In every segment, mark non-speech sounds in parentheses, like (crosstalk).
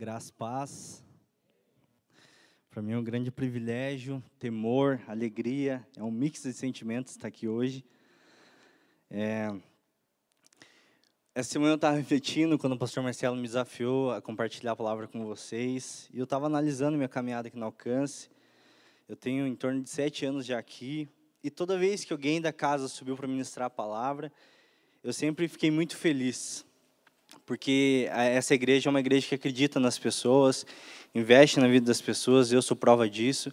Graça, paz. Para mim é um grande privilégio, temor, alegria, é um mix de sentimentos estar aqui hoje. É... Essa semana eu estava refletindo quando o pastor Marcelo me desafiou a compartilhar a palavra com vocês, e eu estava analisando minha caminhada aqui no Alcance. Eu tenho em torno de sete anos já aqui, e toda vez que alguém da casa subiu para ministrar a palavra, eu sempre fiquei muito feliz, porque essa igreja é uma igreja que acredita nas pessoas, investe na vida das pessoas, eu sou prova disso.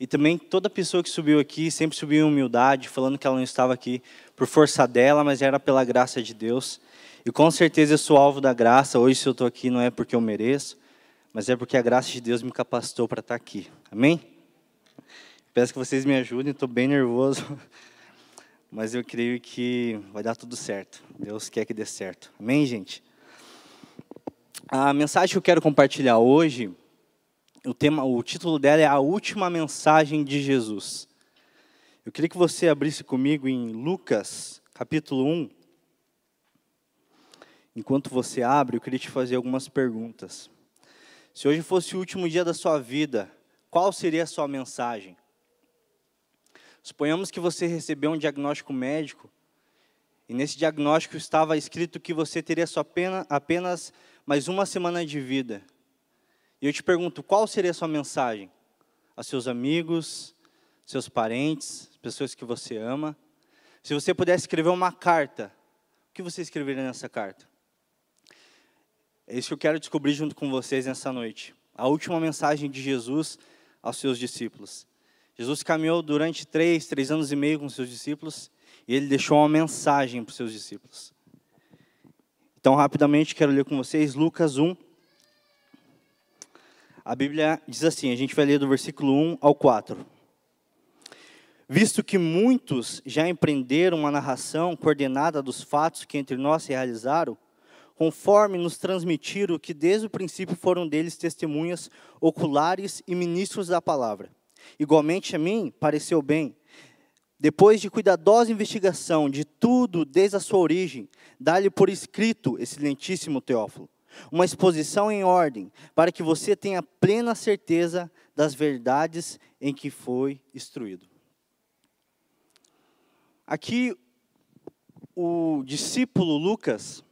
E também toda pessoa que subiu aqui sempre subiu em humildade, falando que ela não estava aqui por força dela, mas era pela graça de Deus. E com certeza eu sou alvo da graça. Hoje, se eu estou aqui, não é porque eu mereço, mas é porque a graça de Deus me capacitou para estar aqui. Amém? Peço que vocês me ajudem, estou bem nervoso, (laughs) mas eu creio que vai dar tudo certo. Deus quer que dê certo. Amém, gente? A mensagem que eu quero compartilhar hoje, o, tema, o título dela é A Última Mensagem de Jesus. Eu queria que você abrisse comigo em Lucas, capítulo 1. Enquanto você abre, eu queria te fazer algumas perguntas. Se hoje fosse o último dia da sua vida, qual seria a sua mensagem? Suponhamos que você recebeu um diagnóstico médico e nesse diagnóstico estava escrito que você teria só pena, apenas mais uma semana de vida. E eu te pergunto, qual seria a sua mensagem? A seus amigos, seus parentes, pessoas que você ama? Se você pudesse escrever uma carta, o que você escreveria nessa carta? É isso que eu quero descobrir junto com vocês nessa noite. A última mensagem de Jesus aos seus discípulos. Jesus caminhou durante três, três anos e meio com seus discípulos e ele deixou uma mensagem para os seus discípulos. Então, rapidamente, quero ler com vocês Lucas 1. A Bíblia diz assim, a gente vai ler do versículo 1 ao 4. Visto que muitos já empreenderam uma narração coordenada dos fatos que entre nós se realizaram, conforme nos transmitiram que desde o princípio foram deles testemunhas oculares e ministros da palavra. Igualmente a mim pareceu bem, depois de cuidadosa investigação de tudo desde a sua origem, dá-lhe por escrito, excelentíssimo Teófilo, uma exposição em ordem, para que você tenha plena certeza das verdades em que foi instruído. Aqui, o discípulo Lucas,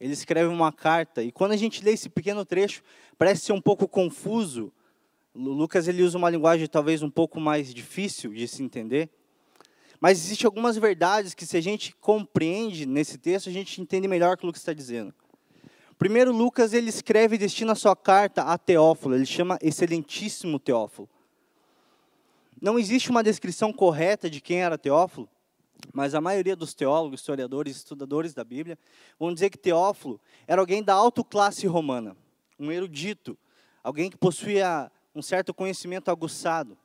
ele escreve uma carta, e quando a gente lê esse pequeno trecho, parece ser um pouco confuso. Lucas ele usa uma linguagem talvez um pouco mais difícil de se entender. Mas existem algumas verdades que, se a gente compreende nesse texto, a gente entende melhor o que está dizendo. Primeiro, Lucas ele escreve e destina a sua carta a Teófilo. Ele chama Excelentíssimo Teófilo. Não existe uma descrição correta de quem era Teófilo, mas a maioria dos teólogos, historiadores, estudadores da Bíblia vão dizer que Teófilo era alguém da alta classe romana, um erudito, alguém que possuía um certo conhecimento aguçado.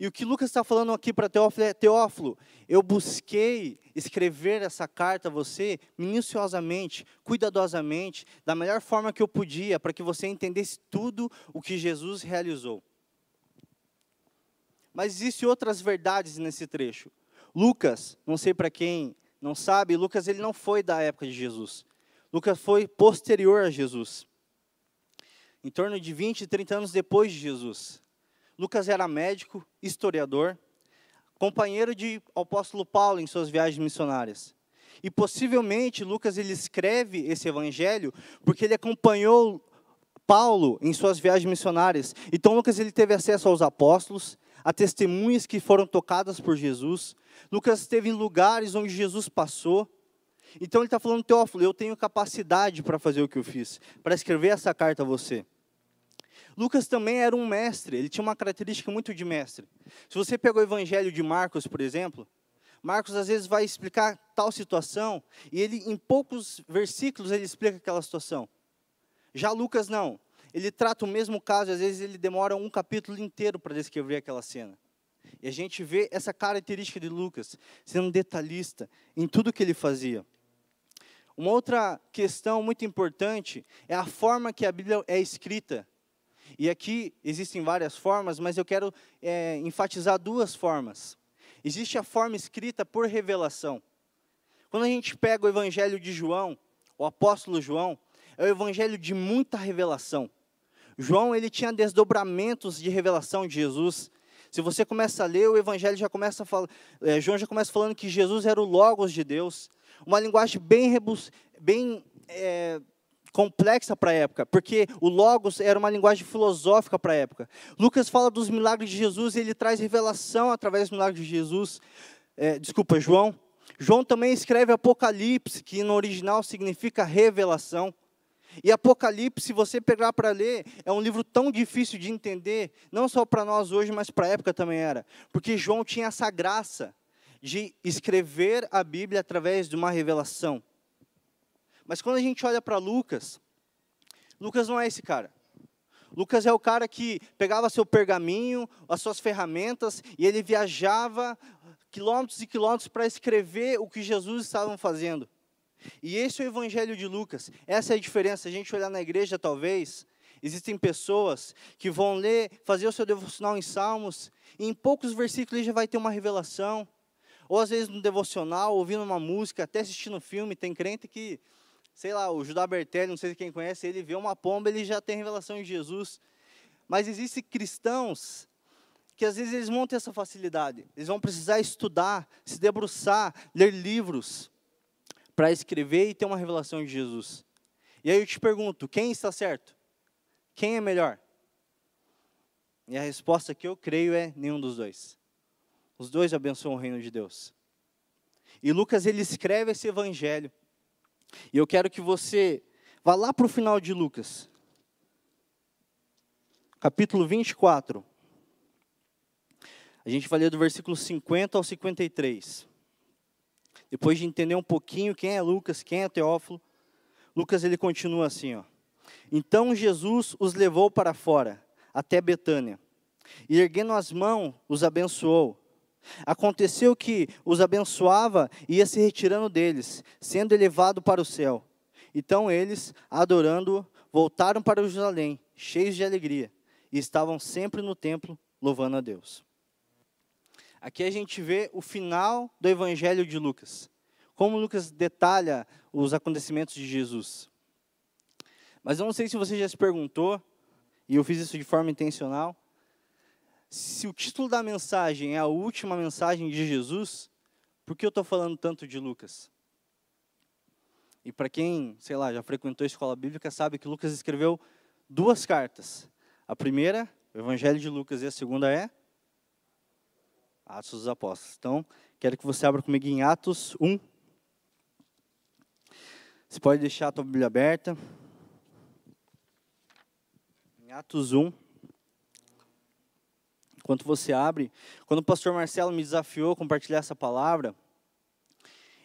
E o que Lucas está falando aqui para Teófilo é: Teófilo, eu busquei escrever essa carta a você minuciosamente, cuidadosamente, da melhor forma que eu podia, para que você entendesse tudo o que Jesus realizou. Mas existem outras verdades nesse trecho. Lucas, não sei para quem não sabe, Lucas ele não foi da época de Jesus. Lucas foi posterior a Jesus. Em torno de 20, 30 anos depois de Jesus. Lucas era médico, historiador, companheiro de apóstolo Paulo em suas viagens missionárias. E possivelmente Lucas ele escreve esse evangelho porque ele acompanhou Paulo em suas viagens missionárias. Então Lucas ele teve acesso aos apóstolos, a testemunhas que foram tocadas por Jesus. Lucas esteve em lugares onde Jesus passou. Então ele está falando, Teófilo, eu tenho capacidade para fazer o que eu fiz, para escrever essa carta a você. Lucas também era um mestre, ele tinha uma característica muito de mestre. Se você pega o evangelho de Marcos, por exemplo, Marcos às vezes vai explicar tal situação e ele em poucos versículos ele explica aquela situação. Já Lucas não. Ele trata o mesmo caso, às vezes ele demora um capítulo inteiro para descrever aquela cena. E a gente vê essa característica de Lucas, sendo detalhista em tudo que ele fazia. Uma outra questão muito importante é a forma que a Bíblia é escrita. E aqui existem várias formas, mas eu quero é, enfatizar duas formas. Existe a forma escrita por revelação. Quando a gente pega o Evangelho de João, o apóstolo João, é o evangelho de muita revelação. João, ele tinha desdobramentos de revelação de Jesus. Se você começa a ler, o evangelho já começa a falar, é, João já começa falando que Jesus era o Logos de Deus. Uma linguagem bem, bem é, complexa para a época, porque o Logos era uma linguagem filosófica para a época. Lucas fala dos milagres de Jesus e ele traz revelação através dos milagres de Jesus. É, desculpa, João. João também escreve Apocalipse, que no original significa revelação. E Apocalipse, se você pegar para ler, é um livro tão difícil de entender, não só para nós hoje, mas para a época também era. Porque João tinha essa graça de escrever a Bíblia através de uma revelação. Mas quando a gente olha para Lucas, Lucas não é esse cara. Lucas é o cara que pegava seu pergaminho, as suas ferramentas, e ele viajava quilômetros e quilômetros para escrever o que Jesus estava fazendo. E esse é o evangelho de Lucas. Essa é a diferença. A gente olhar na igreja, talvez, existem pessoas que vão ler, fazer o seu devocional em Salmos, e em poucos versículos ele já vai ter uma revelação. Ou às vezes no devocional, ouvindo uma música, até assistindo um filme, tem crente que, sei lá, o Judá Bertelli, não sei quem conhece, ele vê uma pomba, ele já tem revelação de Jesus. Mas existem cristãos que às vezes eles vão ter essa facilidade. Eles vão precisar estudar, se debruçar, ler livros para escrever e ter uma revelação de Jesus. E aí eu te pergunto, quem está certo? Quem é melhor? E a resposta que eu creio é nenhum dos dois. Os dois abençoam o reino de Deus. E Lucas ele escreve esse evangelho. E eu quero que você vá lá para o final de Lucas. Capítulo 24. A gente vai ler do versículo 50 ao 53. Depois de entender um pouquinho quem é Lucas, quem é Teófilo, Lucas ele continua assim, ó. Então Jesus os levou para fora, até Betânia, e erguendo as mãos, os abençoou. Aconteceu que os abençoava e ia se retirando deles, sendo elevado para o céu. Então eles, adorando, voltaram para Jerusalém, cheios de alegria, e estavam sempre no templo louvando a Deus. Aqui a gente vê o final do Evangelho de Lucas. Como Lucas detalha os acontecimentos de Jesus. Mas eu não sei se você já se perguntou, e eu fiz isso de forma intencional, se o título da mensagem é a última mensagem de Jesus, por que eu estou falando tanto de Lucas? E para quem, sei lá, já frequentou a escola bíblica, sabe que Lucas escreveu duas cartas. A primeira, o Evangelho de Lucas, e a segunda é Atos dos Apóstolos. Então, quero que você abra comigo em Atos 1. Você pode deixar a tua Bíblia aberta. Em Atos 1. Enquanto você abre, quando o pastor Marcelo me desafiou a compartilhar essa palavra,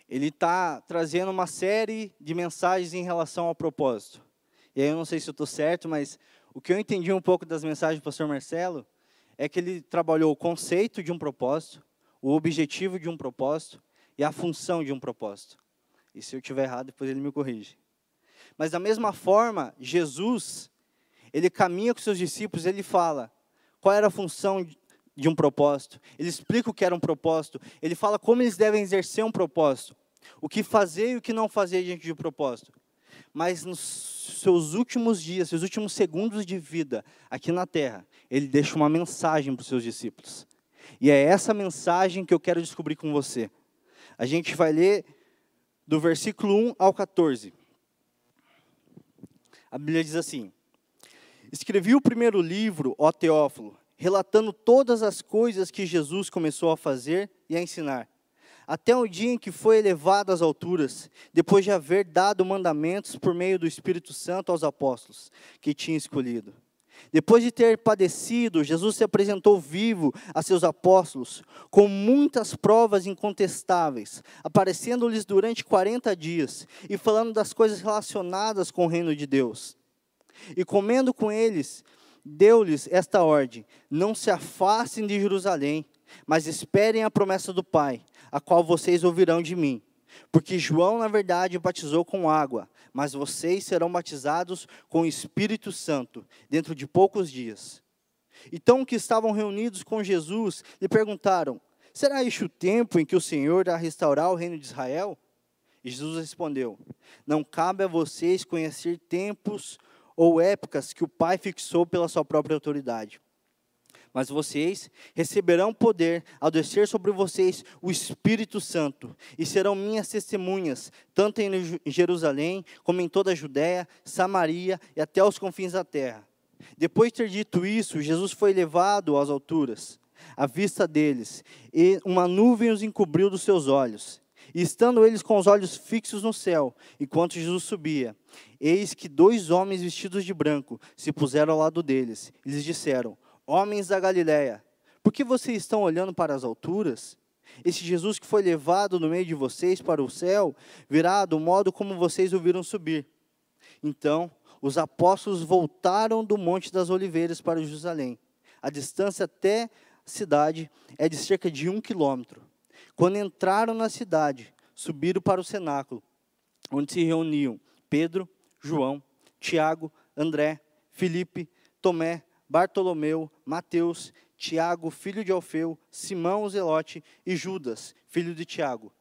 ele está trazendo uma série de mensagens em relação ao propósito. E aí eu não sei se eu estou certo, mas o que eu entendi um pouco das mensagens do pastor Marcelo é que ele trabalhou o conceito de um propósito, o objetivo de um propósito e a função de um propósito. E se eu estiver errado, depois ele me corrige. Mas da mesma forma, Jesus, ele caminha com seus discípulos, ele fala qual era a função de um propósito. Ele explica o que era um propósito. Ele fala como eles devem exercer um propósito. O que fazer e o que não fazer diante de um propósito mas nos seus últimos dias, seus últimos segundos de vida aqui na terra, ele deixa uma mensagem para os seus discípulos. E é essa mensagem que eu quero descobrir com você. A gente vai ler do versículo 1 ao 14. A Bíblia diz assim: Escrevi o primeiro livro, ó Teófilo, relatando todas as coisas que Jesus começou a fazer e a ensinar até o dia em que foi elevado às alturas, depois de haver dado mandamentos por meio do Espírito Santo aos apóstolos que tinha escolhido. Depois de ter padecido, Jesus se apresentou vivo a seus apóstolos, com muitas provas incontestáveis, aparecendo-lhes durante 40 dias e falando das coisas relacionadas com o reino de Deus. E comendo com eles, deu-lhes esta ordem: Não se afastem de Jerusalém, mas esperem a promessa do Pai, a qual vocês ouvirão de mim. Porque João, na verdade, batizou com água, mas vocês serão batizados com o Espírito Santo dentro de poucos dias. Então, que estavam reunidos com Jesus lhe perguntaram: Será este o tempo em que o Senhor irá restaurar o reino de Israel? E Jesus respondeu: Não cabe a vocês conhecer tempos ou épocas que o Pai fixou pela sua própria autoridade. Mas vocês receberão poder ao descer sobre vocês o Espírito Santo, e serão minhas testemunhas, tanto em Jerusalém, como em toda a Judéia, Samaria e até os confins da terra. Depois de ter dito isso, Jesus foi levado às alturas, à vista deles, e uma nuvem os encobriu dos seus olhos. E estando eles com os olhos fixos no céu, enquanto Jesus subia, eis que dois homens vestidos de branco se puseram ao lado deles. E lhes disseram: Homens da Galiléia, por que vocês estão olhando para as alturas? Esse Jesus que foi levado no meio de vocês para o céu, virá do modo como vocês o viram subir. Então, os apóstolos voltaram do Monte das Oliveiras para Jerusalém. A distância até a cidade é de cerca de um quilômetro. Quando entraram na cidade, subiram para o cenáculo, onde se reuniam Pedro, João, Tiago, André, Filipe, Tomé, Bartolomeu, Mateus, Tiago, filho de Alfeu, Simão o Zelote e Judas, filho de Tiago.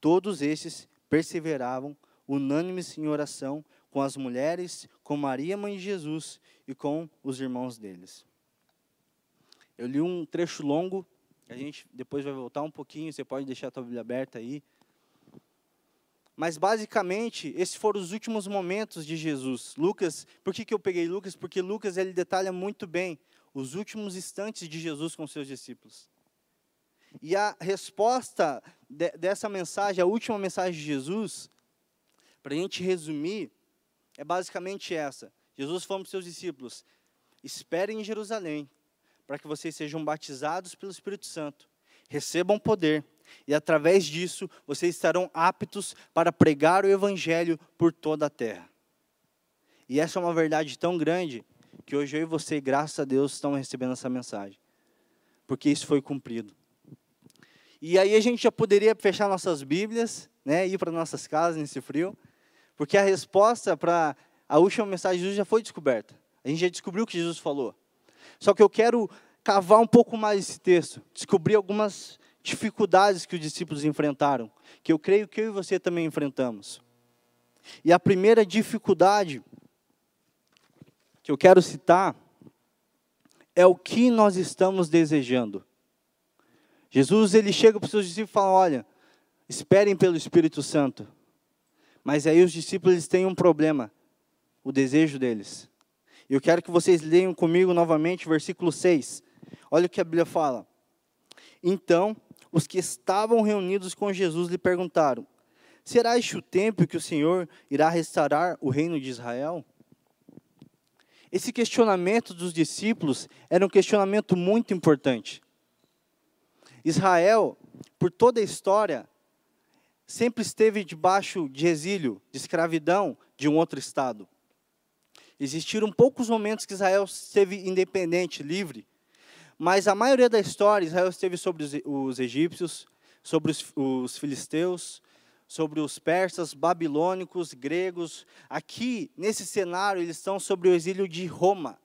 Todos esses perseveravam unânimes em oração com as mulheres, com Maria, mãe de Jesus, e com os irmãos deles. Eu li um trecho longo, a gente depois vai voltar um pouquinho, você pode deixar a tua Bíblia aberta aí. Mas basicamente, esses foram os últimos momentos de Jesus. Lucas, por que, que eu peguei Lucas? Porque Lucas ele detalha muito bem os últimos instantes de Jesus com seus discípulos. E a resposta de, dessa mensagem, a última mensagem de Jesus, para a gente resumir, é basicamente essa. Jesus falou para os seus discípulos: esperem em Jerusalém, para que vocês sejam batizados pelo Espírito Santo, recebam poder e através disso vocês estarão aptos para pregar o Evangelho por toda a terra. E essa é uma verdade tão grande que hoje eu e você, graças a Deus, estamos recebendo essa mensagem, porque isso foi cumprido. E aí a gente já poderia fechar nossas Bíblias, né, ir para nossas casas nesse frio, porque a resposta para a última mensagem de Jesus já foi descoberta. A gente já descobriu o que Jesus falou. Só que eu quero cavar um pouco mais esse texto, descobrir algumas dificuldades que os discípulos enfrentaram, que eu creio que eu e você também enfrentamos. E a primeira dificuldade que eu quero citar é o que nós estamos desejando. Jesus ele chega para os seus discípulos e fala: Olha, esperem pelo Espírito Santo. Mas aí os discípulos têm um problema, o desejo deles. Eu quero que vocês leiam comigo novamente versículo 6. Olha o que a Bíblia fala. Então os que estavam reunidos com Jesus lhe perguntaram: Será este o tempo que o Senhor irá restaurar o reino de Israel? Esse questionamento dos discípulos era um questionamento muito importante. Israel, por toda a história, sempre esteve debaixo de exílio, de escravidão de um outro estado. Existiram poucos momentos que Israel esteve independente, livre, mas a maioria da história, Israel esteve sobre os, os egípcios, sobre os, os filisteus, sobre os persas, babilônicos, gregos. Aqui, nesse cenário, eles estão sobre o exílio de Roma.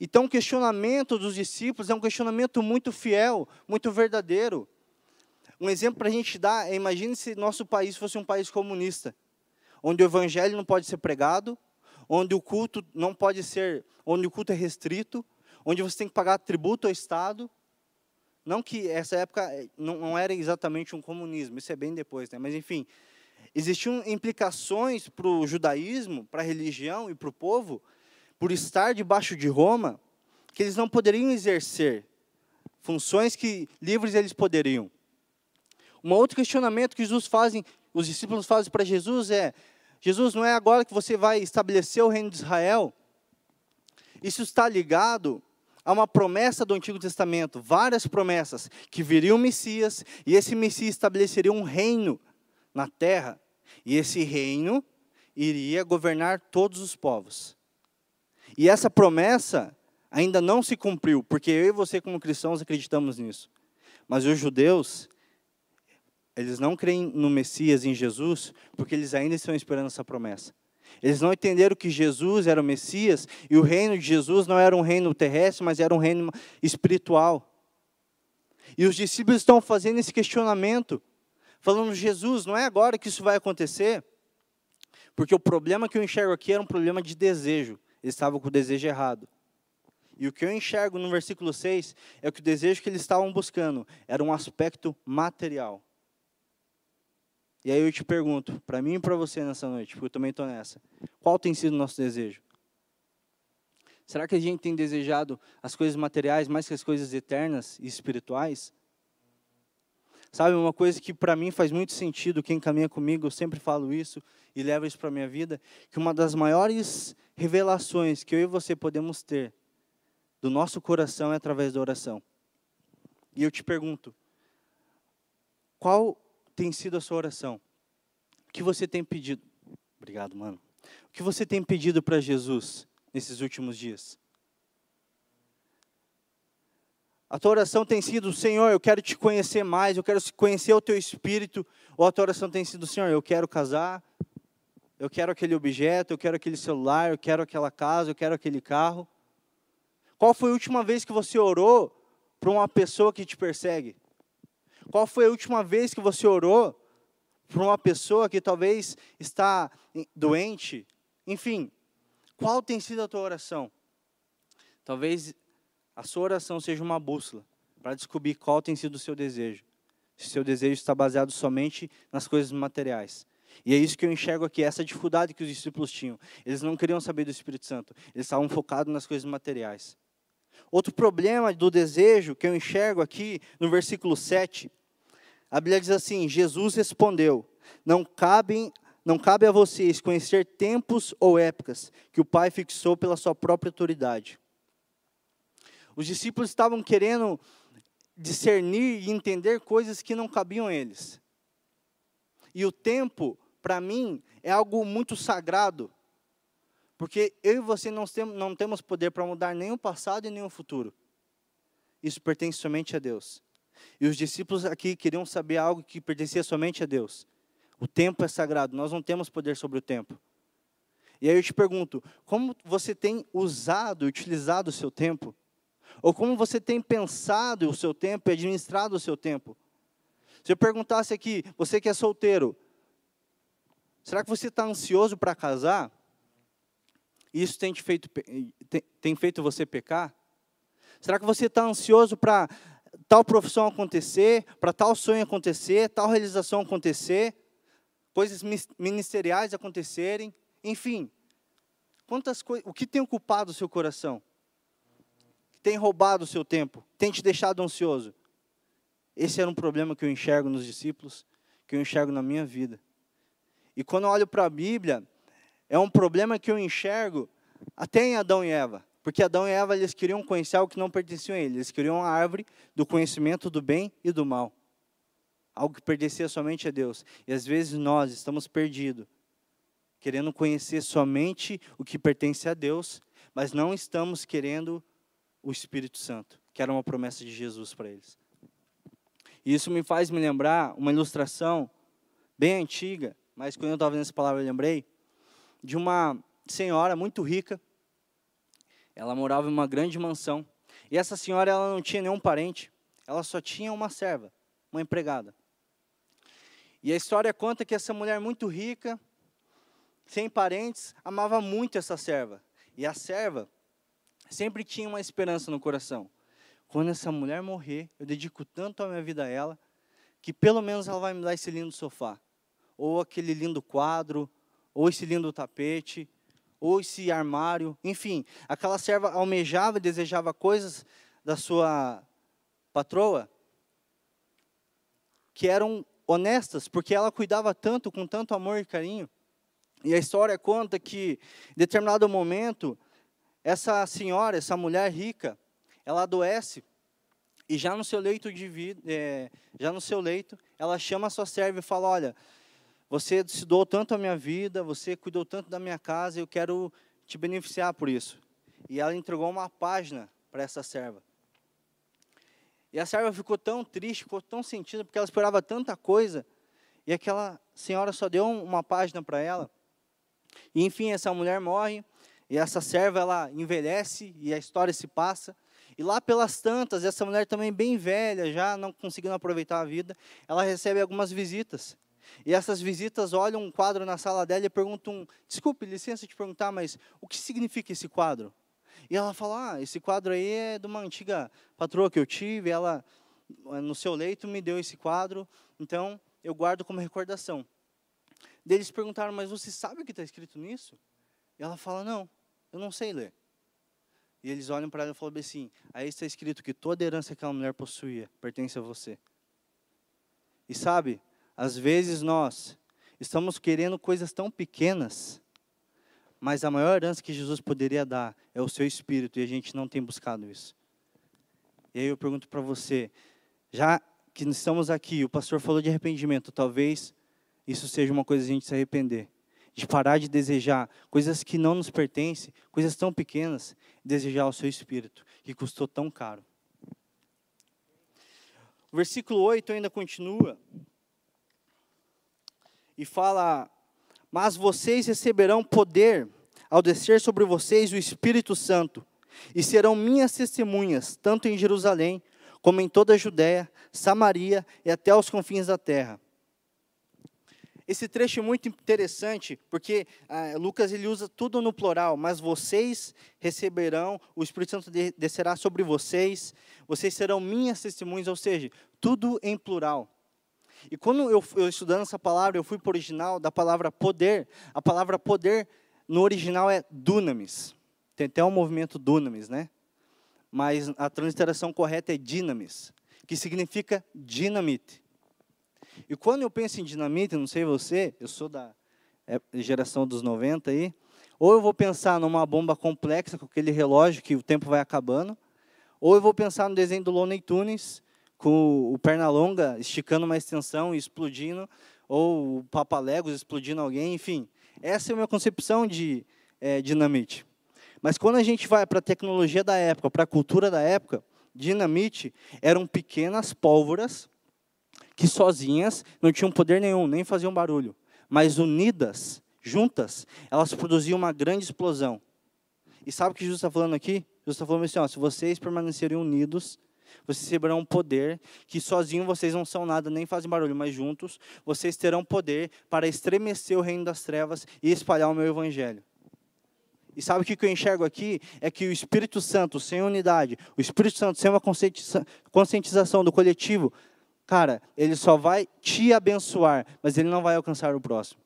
Então, o questionamento dos discípulos é um questionamento muito fiel, muito verdadeiro. Um exemplo para a gente dar é: imagine se nosso país fosse um país comunista, onde o evangelho não pode ser pregado, onde o culto não pode ser, onde o culto é restrito, onde você tem que pagar tributo ao Estado. Não que essa época eh, não, era exatamente um comunismo, isso é bem depois, né? mas enfim, existiam implicações para o judaísmo, para a religião e para o povo, por estar debaixo de Roma, que eles não poderiam exercer funções que livres eles poderiam. Um outro questionamento que Jesus fazem, os discípulos fazem para Jesus é: Jesus, não é agora que você vai estabelecer o reino de Israel? Isso está ligado há uma promessa do Antigo Testamento, várias promessas, que viria um Messias e esse Messias estabeleceria um reino na terra. E esse reino iria governar todos os povos. E essa promessa ainda não se cumpriu, porque eu e você, como cristãos, acreditamos nisso. Mas os judeus, eles não creem no Messias, em Jesus, porque eles ainda estão esperando essa promessa. Eles não entenderam que Jesus era o Messias e o reino de Jesus não era um reino terrestre, mas era um reino espiritual. E os discípulos estão fazendo esse questionamento. falando, Jesus, não é agora que isso vai acontecer? Porque o problema que eu enxergo aqui era um problema de desejo. Eles estavam com o desejo errado. E o que eu enxergo no versículo 6 é que o desejo que eles estavam buscando era um aspecto material. E aí eu te pergunto, para mim e para você nessa noite, porque eu também estou nessa, qual tem sido o nosso desejo? Será que a gente tem desejado as coisas materiais mais que as coisas eternas e espirituais? Sabe, uma coisa que para mim faz muito sentido, quem caminha comigo, eu sempre falo isso e levo isso para a minha vida, que uma das maiores revelações que eu e você podemos ter do nosso coração é através da oração. E eu te pergunto, qual tem sido a sua oração? O que você tem pedido? Obrigado, mano. O que você tem pedido para Jesus nesses últimos dias? A tua oração tem sido, Senhor, eu quero te conhecer mais, eu quero conhecer o teu espírito. Ou a tua oração tem sido, Senhor, eu quero casar, eu quero aquele objeto, eu quero aquele celular, eu quero aquela casa, eu quero aquele carro. Qual foi a última vez que você orou para uma pessoa que te persegue? Qual foi a última vez que você orou para uma pessoa que talvez está doente? Enfim, qual tem sido a tua oração? Talvez a sua oração seja uma bússola para descobrir qual tem sido o seu desejo. Se seu desejo está baseado somente nas coisas materiais. E é isso que eu enxergo aqui, essa dificuldade que os discípulos tinham. Eles não queriam saber do Espírito Santo, eles estavam focados nas coisas materiais. Outro problema do desejo que eu enxergo aqui no versículo 7, a Bíblia diz assim: Jesus respondeu: Não cabe, não cabe a vocês conhecer tempos ou épocas que o Pai fixou pela sua própria autoridade. Os discípulos estavam querendo discernir e entender coisas que não cabiam a eles. E o tempo, para mim, é algo muito sagrado. Porque eu e você não temos, poder para mudar nem o passado e nem o futuro. Isso pertence somente a Deus. E os discípulos aqui queriam saber algo que pertencia somente a Deus. O tempo é sagrado, nós não temos poder sobre o tempo. E aí eu te pergunto, como você tem usado, utilizado o seu tempo? Ou como você tem pensado o seu tempo e administrado o seu tempo? Se eu perguntasse aqui, você que é solteiro, será que você está ansioso para casar? Isso tem, te feito, tem, tem feito você pecar? Será que você está ansioso para tal profissão acontecer, para tal sonho acontecer, tal realização acontecer, coisas ministeriais acontecerem, enfim, quantas o que tem ocupado o seu coração? Tem roubado o seu tempo? Tem te deixado ansioso? Esse era um problema que eu enxergo nos discípulos, que eu enxergo na minha vida. E quando eu olho para a Bíblia, é um problema que eu enxergo até em Adão e Eva. Porque Adão e Eva eles queriam conhecer algo que não pertencia a eles. Eles queriam a árvore do conhecimento do bem e do mal. Algo que pertencia somente a Deus. E às vezes nós estamos perdidos, querendo conhecer somente o que pertence a Deus, mas não estamos querendo o Espírito Santo, que era uma promessa de Jesus para eles. E isso me faz me lembrar uma ilustração bem antiga, mas quando eu estava vendo essa palavra eu lembrei, de uma senhora muito rica. Ela morava em uma grande mansão. E essa senhora ela não tinha nenhum parente, ela só tinha uma serva, uma empregada. E a história conta que essa mulher muito rica, sem parentes, amava muito essa serva. E a serva sempre tinha uma esperança no coração. Quando essa mulher morrer, eu dedico tanto a minha vida a ela, que pelo menos ela vai me dar esse lindo sofá, ou aquele lindo quadro, ou esse lindo tapete, ou esse armário, enfim, aquela serva almejava e desejava coisas da sua patroa que eram honestas, porque ela cuidava tanto, com tanto amor e carinho. E a história conta que, em determinado momento, essa senhora, essa mulher rica, ela adoece e já no seu leito de vida, é, já no seu leito, ela chama a sua serva e fala: olha, você se doou tanto a minha vida, você cuidou tanto da minha casa, eu quero te beneficiar por isso. E ela entregou uma página para essa serva. E a serva ficou tão triste, ficou tão sentida, porque ela esperava tanta coisa, e aquela senhora só deu uma página para ela. E enfim, essa mulher morre, e essa serva ela envelhece, e a história se passa, E lá pelas tantas, essa mulher também bem velha, já não conseguindo aproveitar a vida, ela recebe algumas visitas. E essas visitas olham um quadro na sala dela e perguntam: Desculpe, licença te perguntar, mas o que significa esse quadro? E ela fala: Ah, esse quadro aí é de uma antiga patroa que eu tive, ela no seu leito me deu esse quadro, então eu guardo como recordação. Eles perguntaram: Mas você sabe o que está escrito nisso? E ela fala: Não, eu não sei ler. E eles olham para ela e falam assim: Aí está escrito que toda herança que aquela mulher possuía pertence a você. E sabe, às vezes nós estamos querendo coisas tão pequenas, mas a maior herança que Jesus poderia dar é o seu espírito e a gente não tem buscado isso. E aí eu pergunto para você, já que estamos aqui, o pastor falou de arrependimento, talvez isso seja uma coisa a gente se arrepender, de parar de desejar coisas que não nos pertencem, coisas tão pequenas, desejar o seu espírito, que custou tão caro. O versículo 8 ainda continua e fala: Mas vocês receberão poder ao descer sobre vocês o Espírito Santo, e serão minhas testemunhas, tanto em Jerusalém, como em toda a Judéia, Samaria e até os confins da terra. Esse trecho é muito interessante, porque ah, Lucas ele usa tudo no plural, mas vocês receberão, o Espírito Santo descerá sobre vocês, vocês serão minhas testemunhas, ou seja, tudo em plural. E quando eu, eu estudando essa palavra, eu fui para o original da palavra poder. A palavra poder no original é dunamis. Tem até um movimento dunamis, né? Mas a transliteração correta é dinamis, que significa dinamite. E quando eu penso em dinamite, não sei você, eu sou da é, geração dos 90 aí, ou eu vou pensar numa bomba complexa com aquele relógio que o tempo vai acabando, ou eu vou pensar no desenho do Looney Tunes, com o Pernalonga esticando uma extensão e explodindo, ou o Papalegos explodindo alguém, enfim. Essa é a minha concepção de é, dinamite. Mas quando a gente vai para a tecnologia da época, para a cultura da época, dinamite eram pequenas pólvoras que sozinhas não tinham poder nenhum, nem faziam barulho. Mas unidas, juntas, elas produziam uma grande explosão. E sabe o que Jesus está falando aqui? Jesus está falando assim: ó, se vocês permanecerem unidos, vocês receberão poder que sozinhos vocês não são nada, nem fazem barulho, mas juntos vocês terão poder para estremecer o reino das trevas e espalhar o meu evangelho. E sabe o que eu enxergo aqui? É que o Espírito Santo, sem unidade, o Espírito Santo sem uma conscientização do coletivo, cara, ele só vai te abençoar, mas ele não vai alcançar o próximo.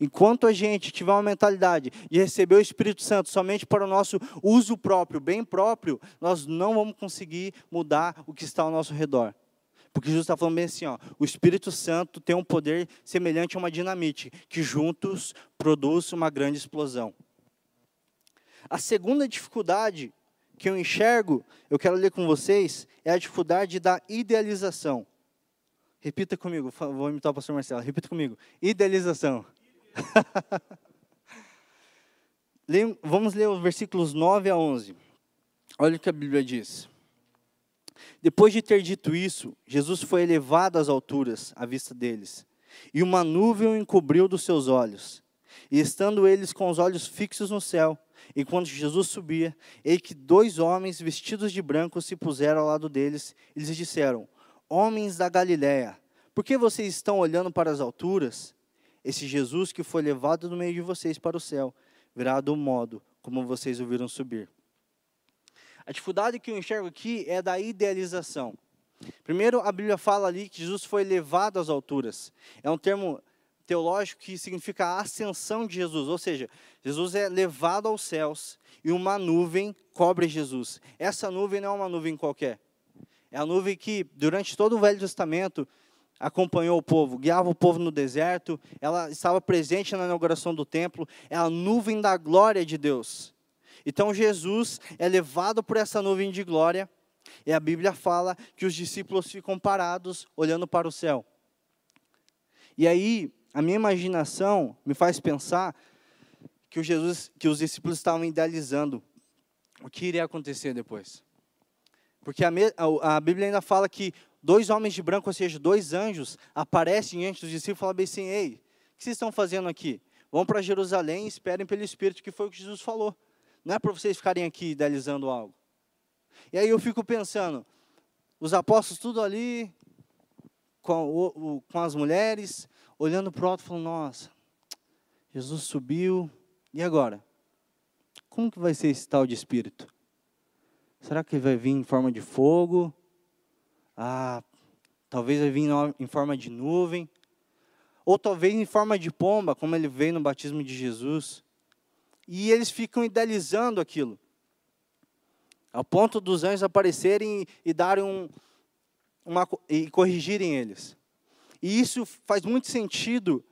Enquanto a gente tiver uma mentalidade de receber o Espírito Santo somente para o nosso uso próprio, bem próprio, nós não vamos conseguir mudar o que está ao nosso redor. Porque Jesus está falando bem assim, ó, o Espírito Santo tem um poder semelhante a uma dinamite, que juntos produz uma grande explosão. A segunda dificuldade que eu enxergo, eu quero ler com vocês, é a dificuldade da idealização. Repita comigo, vou imitar o pastor Marcelo, repita comigo. Idealização. (laughs) Vamos ler os versículos 9 a 11. Olha o que a Bíblia diz. Depois de ter dito isso, Jesus foi elevado às alturas à vista deles, e uma nuvem o encobriu dos seus olhos. E estando eles com os olhos fixos no céu, enquanto Jesus subia, eis que dois homens vestidos de branco se puseram ao lado deles, e lhes disseram: Homens da Galiléia, por que vocês estão olhando para as alturas? Esse Jesus que foi levado do meio de vocês para o céu, virá do modo como vocês o viram subir. A dificuldade que eu enxergo aqui é da idealização. Primeiro, a Bíblia fala ali que Jesus foi levado às alturas. É um termo teológico que significa a ascensão de Jesus, ou seja, Jesus é levado aos céus e uma nuvem cobre Jesus. Essa nuvem não é uma nuvem qualquer. É a nuvem que, durante todo o Velho Testamento, acompanhou o povo, guiava o povo no deserto, ela estava presente na inauguração do templo, é a nuvem da glória de Deus. Então Jesus é levado por essa nuvem de glória, e a Bíblia fala que os discípulos ficam parados olhando para o céu. E aí, a minha imaginação me faz pensar que, o Jesus, que os discípulos estavam idealizando o que iria acontecer depois. Porque a, a, Bíblia ainda fala que dois homens de branco, ou seja, dois anjos, aparecem diante dos discípulos e falam bem assim: Ei, o que vocês estão fazendo aqui? Vão para Jerusalém e esperem pelo Espírito, que foi o que Jesus falou. Não é para vocês ficarem aqui idealizando algo. E aí eu fico pensando, os apóstolos tudo ali, com, o, o, com as mulheres, olhando para o alto, falando, nossa, Jesus subiu, e agora? Como que vai ser esse tal de Espírito? Será que vai vir em forma de fogo? Ah, talvez vai vir em forma de nuvem. Ou talvez em forma de pomba, como ele veio no batismo de Jesus. E eles ficam idealizando aquilo. Ao ponto dos anjos aparecerem e darem um, uma, e corrigirem eles. E isso faz muito sentido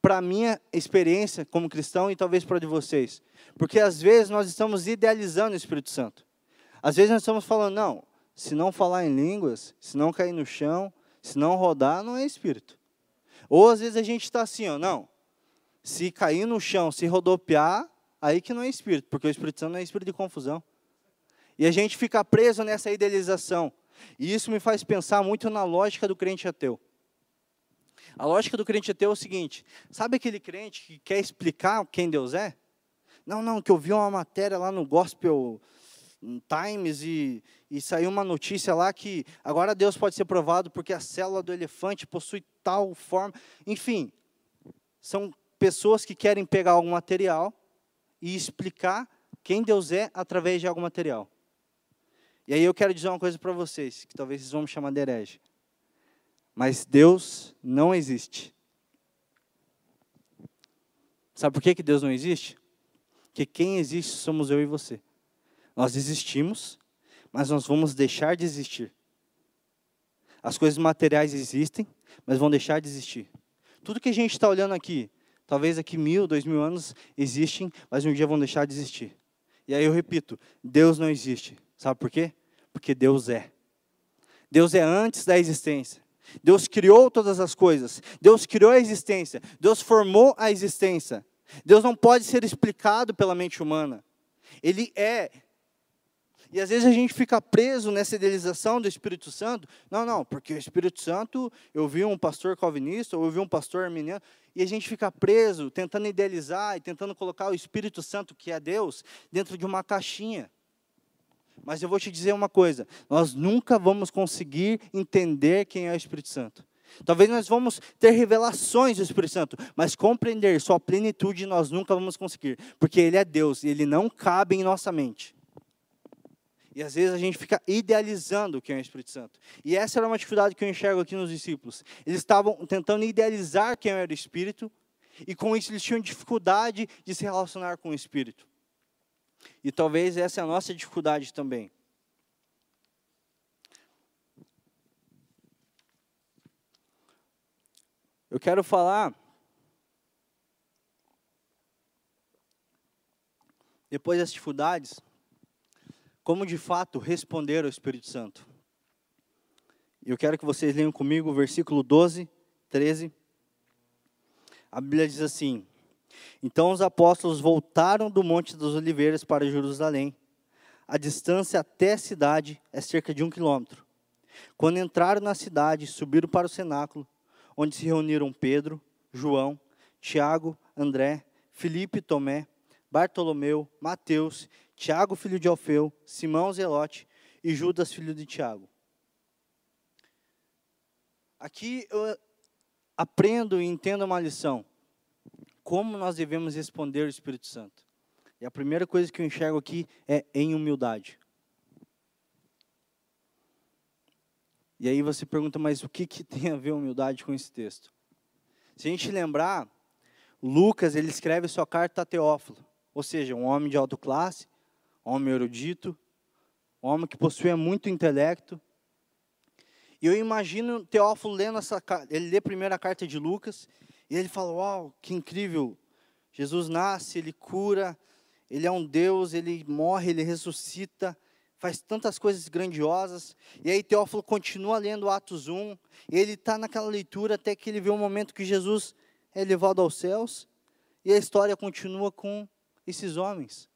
para a minha experiência como cristão e talvez para de vocês. Porque às vezes nós estamos idealizando o Espírito Santo. Às vezes nós estamos falando, não, se não falar em línguas, se não cair no chão, se não rodar, não é Espírito. Ou às vezes a gente está assim, ó, não, se cair no chão, se rodopiar, aí que não é Espírito, porque o Espírito Santo não é Espírito de confusão. E a gente fica preso nessa idealização. E isso me faz pensar muito na lógica do crente ateu. A lógica do crente ateu é o seguinte: sabe aquele crente que quer explicar quem Deus é? Não, não, que eu vi uma matéria lá no Gospel Times e, e saiu uma notícia lá que agora Deus pode ser provado porque a célula do elefante possui tal forma. Enfim, são pessoas que querem pegar algum material e explicar quem Deus é através de algum material. E aí eu quero dizer uma coisa para vocês, que talvez vocês vão me chamar de herege. Mas Deus não existe. Sabe por que, que Deus não existe? Porque quem existe somos eu e você. Nós existimos, mas nós vamos deixar de existir. As coisas materiais existem, mas vão deixar de existir. Tudo que a gente está olhando aqui, talvez daqui mil, dois mil anos, existem, mas um dia vão deixar de existir. E aí eu repito, Deus não existe. Sabe por quê? Porque Deus é. Deus é antes da existência. Deus criou todas as coisas. Deus criou a existência. Deus formou a existência. Deus não pode ser explicado pela mente humana. Ele é. E às vezes a gente fica preso nessa idealização do Espírito Santo. Não, não, porque o Espírito Santo, eu vi um pastor calvinista, ou eu vi um pastor arminiano, e a gente fica preso, tentando idealizar e tentando colocar o Espírito Santo, que é Deus, dentro de uma caixinha. Mas eu vou te dizer uma coisa: nós nunca vamos conseguir entender quem é o Espírito Santo. Talvez nós vamos ter revelações do Espírito Santo, mas compreender sua plenitude nós nunca vamos conseguir, porque Ele é Deus e Ele não cabe em nossa mente. E às vezes a gente fica idealizando quem é o Espírito Santo. E essa era uma dificuldade que eu enxergo aqui nos discípulos. Eles estavam tentando idealizar quem era o Espírito, e com isso eles tinham dificuldade de se relacionar com o Espírito. E talvez essa é a nossa dificuldade também. Eu quero falar depois das dificuldades, como de fato responder ao Espírito Santo. Eu quero que vocês leiam comigo o versículo 12, 13. A Bíblia diz assim: então os apóstolos voltaram do Monte das Oliveiras para Jerusalém. A distância até a cidade é cerca de um quilômetro. Quando entraram na cidade, subiram para o cenáculo, onde se reuniram Pedro, João, Tiago, André, Filipe, Tomé, Bartolomeu, Mateus, Tiago, filho de Alfeu, Simão Zelote e Judas, filho de Tiago. Aqui eu aprendo e entendo uma lição como nós devemos responder ao Espírito Santo. E a primeira coisa que eu enxergo aqui é em humildade. E aí você pergunta, mas o que, que tem a ver humildade com esse texto? Se a gente lembrar, Lucas ele escreve sua carta a Teófilo, ou seja, um homem de alta classe, homem erudito, homem que possuía muito intelecto. E eu imagino Teófilo lendo essa ele lê a carta de Lucas e ele fala: Uau, que incrível! Jesus nasce, ele cura, ele é um Deus, ele morre, ele ressuscita, faz tantas coisas grandiosas. E aí Teófilo continua lendo Atos 1, e ele está naquela leitura até que ele vê um momento que Jesus é levado aos céus, e a história continua com esses homens,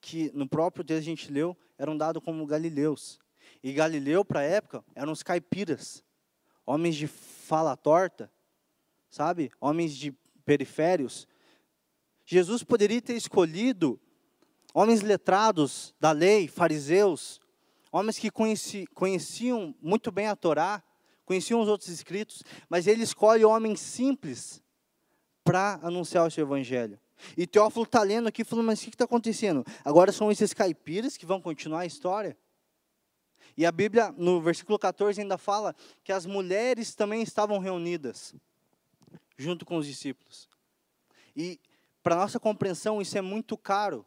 que no próprio texto a gente leu, eram dados como galileus. E Galileu, para a época, eram os caipiras, homens de fala torta, sabe? Homens de periférios. Jesus poderia ter escolhido homens letrados da lei, fariseus, homens que conheci, conheciam muito bem a Torá, conheciam os outros escritos, mas ele escolhe homens simples para anunciar o seu evangelho. E Teófilo está lendo aqui falando, mas o que está acontecendo? Agora são esses caipiras que vão continuar a história? E a Bíblia, no versículo 14, ainda fala que as mulheres também estavam reunidas, junto com os discípulos. E, para nossa compreensão, isso é muito caro.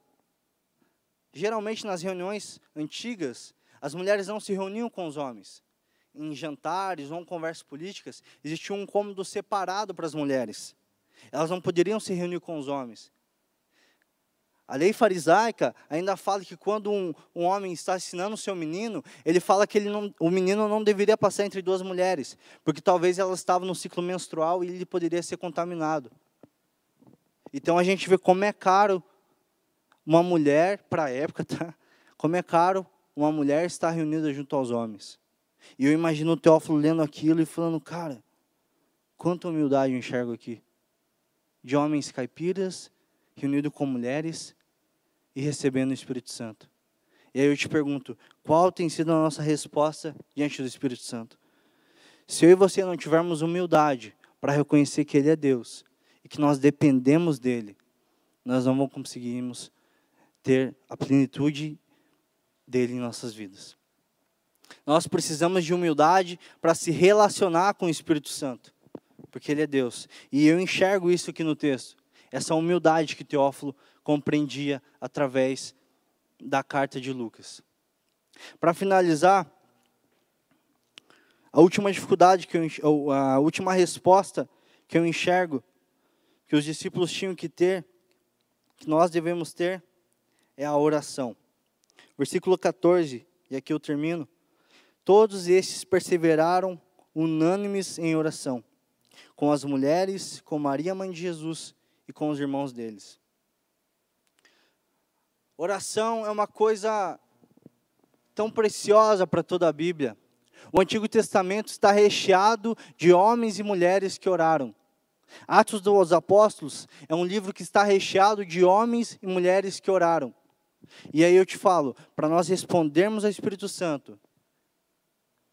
Geralmente, nas reuniões antigas, as mulheres não se reuniam com os homens. Em jantares ou em conversas políticas, existia um cômodo separado para as mulheres. Elas não poderiam se reunir com os homens. A lei farisaica ainda fala que quando um, um homem está ensinando o seu menino, ele fala que ele não, o menino não deveria passar entre duas mulheres, porque talvez elas estavam no ciclo menstrual e ele poderia ser contaminado. Então a gente vê como é caro uma mulher, para a época, tá? como é caro uma mulher estar reunida junto aos homens. E eu imagino o Teófilo lendo aquilo e falando, cara, quanta humildade eu enxergo aqui. De homens caipiras reunido com mulheres e recebendo o Espírito Santo. E aí eu te pergunto, qual tem sido a nossa resposta diante do Espírito Santo? Se eu e você não tivermos humildade para reconhecer que Ele é Deus e que nós dependemos dEle, nós não vamos conseguirmos ter a plenitude dEle em nossas vidas. Nós precisamos de humildade para se relacionar com o Espírito Santo, porque Ele é Deus. E eu enxergo isso aqui no texto essa humildade que Teófilo compreendia através da carta de Lucas. Para finalizar, a última dificuldade que eu, a última resposta que eu enxergo que os discípulos tinham que ter, que nós devemos ter, é a oração. Versículo 14, e aqui eu termino. Todos estes perseveraram unânimes em oração, com as mulheres, com Maria, mãe de Jesus, e com os irmãos deles. Oração é uma coisa tão preciosa para toda a Bíblia. O Antigo Testamento está recheado de homens e mulheres que oraram. Atos dos Apóstolos é um livro que está recheado de homens e mulheres que oraram. E aí eu te falo, para nós respondermos ao Espírito Santo,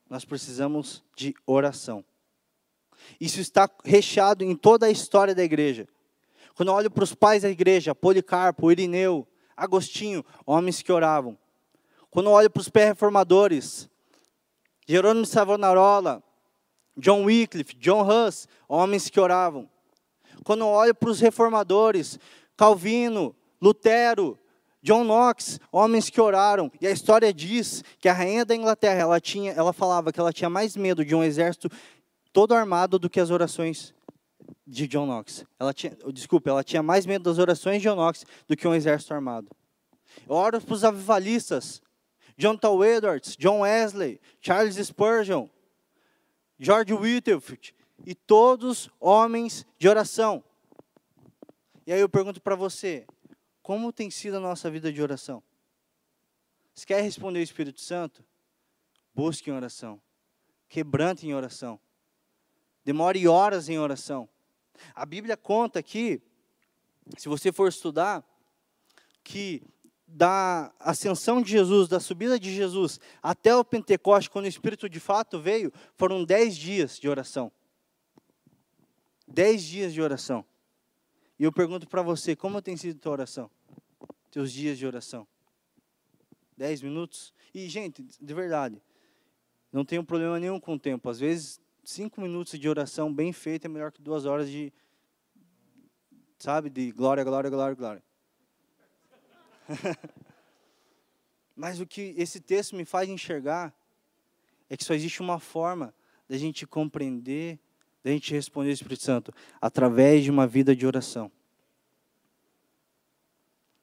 nós precisamos de oração. Isso está recheado em toda a história da igreja. Quando eu olho para os pais da igreja, Policarpo, Irineu, Agostinho, homens que oravam. Quando eu olho para os pré-reformadores, Jerônimo Savonarola, John Wycliffe, John Huss, homens que oravam. Quando eu olho para os reformadores, Calvino, Lutero, John Knox, homens que oraram. E a história diz que a rainha da Inglaterra, ela tinha, ela falava que ela tinha mais medo de um exército todo armado do que as orações de John Knox. Ela tinha, desculpa, ela tinha mais medo das orações de John Knox do que um exército armado. Oro para os avivalistas. John Tal Edwards, John Wesley, Charles Spurgeon, George Whitefield e todos homens de oração. E aí eu pergunto para você, como tem sido a nossa vida de oração? Se quer responder o Espírito Santo? Busque em oração. Quebrante em oração. Demore horas em oração. A Bíblia conta aqui, se você for estudar, que da ascensão de Jesus, da subida de Jesus até o Pentecoste, quando o Espírito de fato veio, foram dez dias de oração. Dez dias de oração. E eu pergunto para você, como tem sido tua oração? Teus dias de oração? Dez minutos? E, gente, de verdade, não tenho problema nenhum com o tempo. Às vezes, cinco minutos de oração bem feita é melhor que duas horas de, sabe, de glória, glória, glória, glória. (laughs) Mas o que esse texto me faz enxergar é que só existe uma forma da gente compreender, da gente responder ao Espírito Santo, através de uma vida de oração.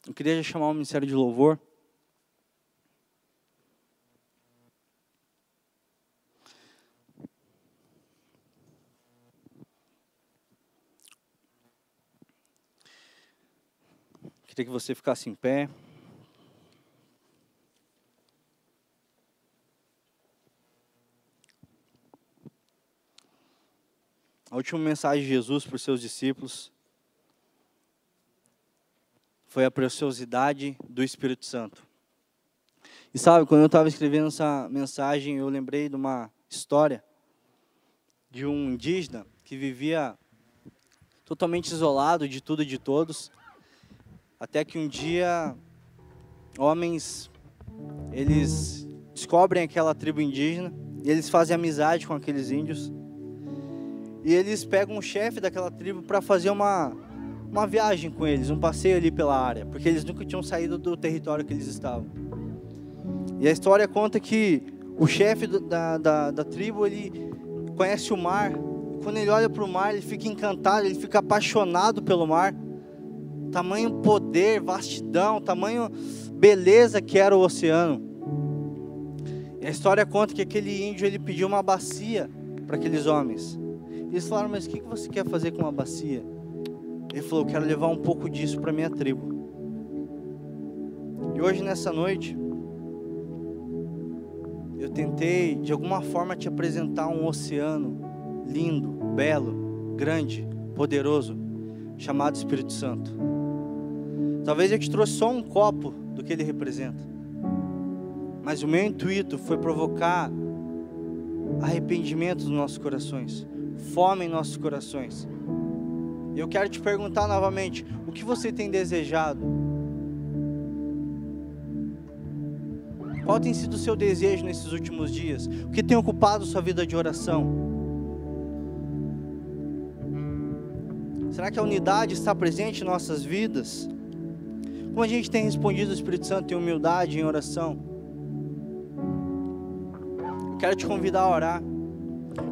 Eu queria chamar o Ministério de Louvor. Queria que você ficasse em pé. A última mensagem de Jesus para os seus discípulos foi a preciosidade do Espírito Santo. E sabe, quando eu estava escrevendo essa mensagem, eu lembrei de uma história de um indígena que vivia totalmente isolado de tudo e de todos, até que um dia homens eles descobrem aquela tribo indígena e eles fazem amizade com aqueles índios. E eles pegam o chefe daquela tribo para fazer uma, uma viagem com eles, um passeio ali pela área, porque eles nunca tinham saído do território que eles estavam. E a história conta que o chefe da, da, da tribo, ele conhece o mar. Quando ele olha para o mar, ele fica encantado, ele fica apaixonado pelo mar. Tamanho poder, vastidão, tamanho beleza que era o oceano. E a história conta que aquele índio ele pediu uma bacia para aqueles homens. Eles falaram: Mas o que você quer fazer com uma bacia? Ele falou: Quero levar um pouco disso para minha tribo. E hoje, nessa noite, eu tentei de alguma forma te apresentar um oceano lindo, belo, grande, poderoso, chamado Espírito Santo. Talvez eu te trouxe só um copo do que ele representa. Mas o meu intuito foi provocar arrependimento nos nossos corações, fome em nossos corações. Eu quero te perguntar novamente: o que você tem desejado? Qual tem sido o seu desejo nesses últimos dias? O que tem ocupado sua vida de oração? Será que a unidade está presente em nossas vidas? Como a gente tem respondido ao Espírito Santo em humildade, em oração? Quero te convidar a orar.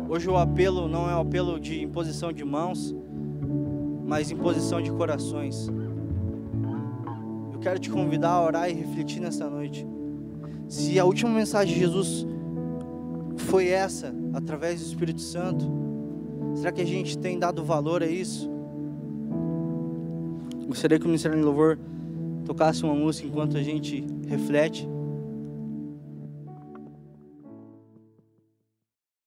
Hoje o apelo não é um apelo de imposição de mãos, mas imposição de corações. Eu quero te convidar a orar e refletir nessa noite. Se a última mensagem de Jesus foi essa, através do Espírito Santo, será que a gente tem dado valor a isso? Gostaria que o Ministério de Louvor tocasse uma música enquanto a gente reflete.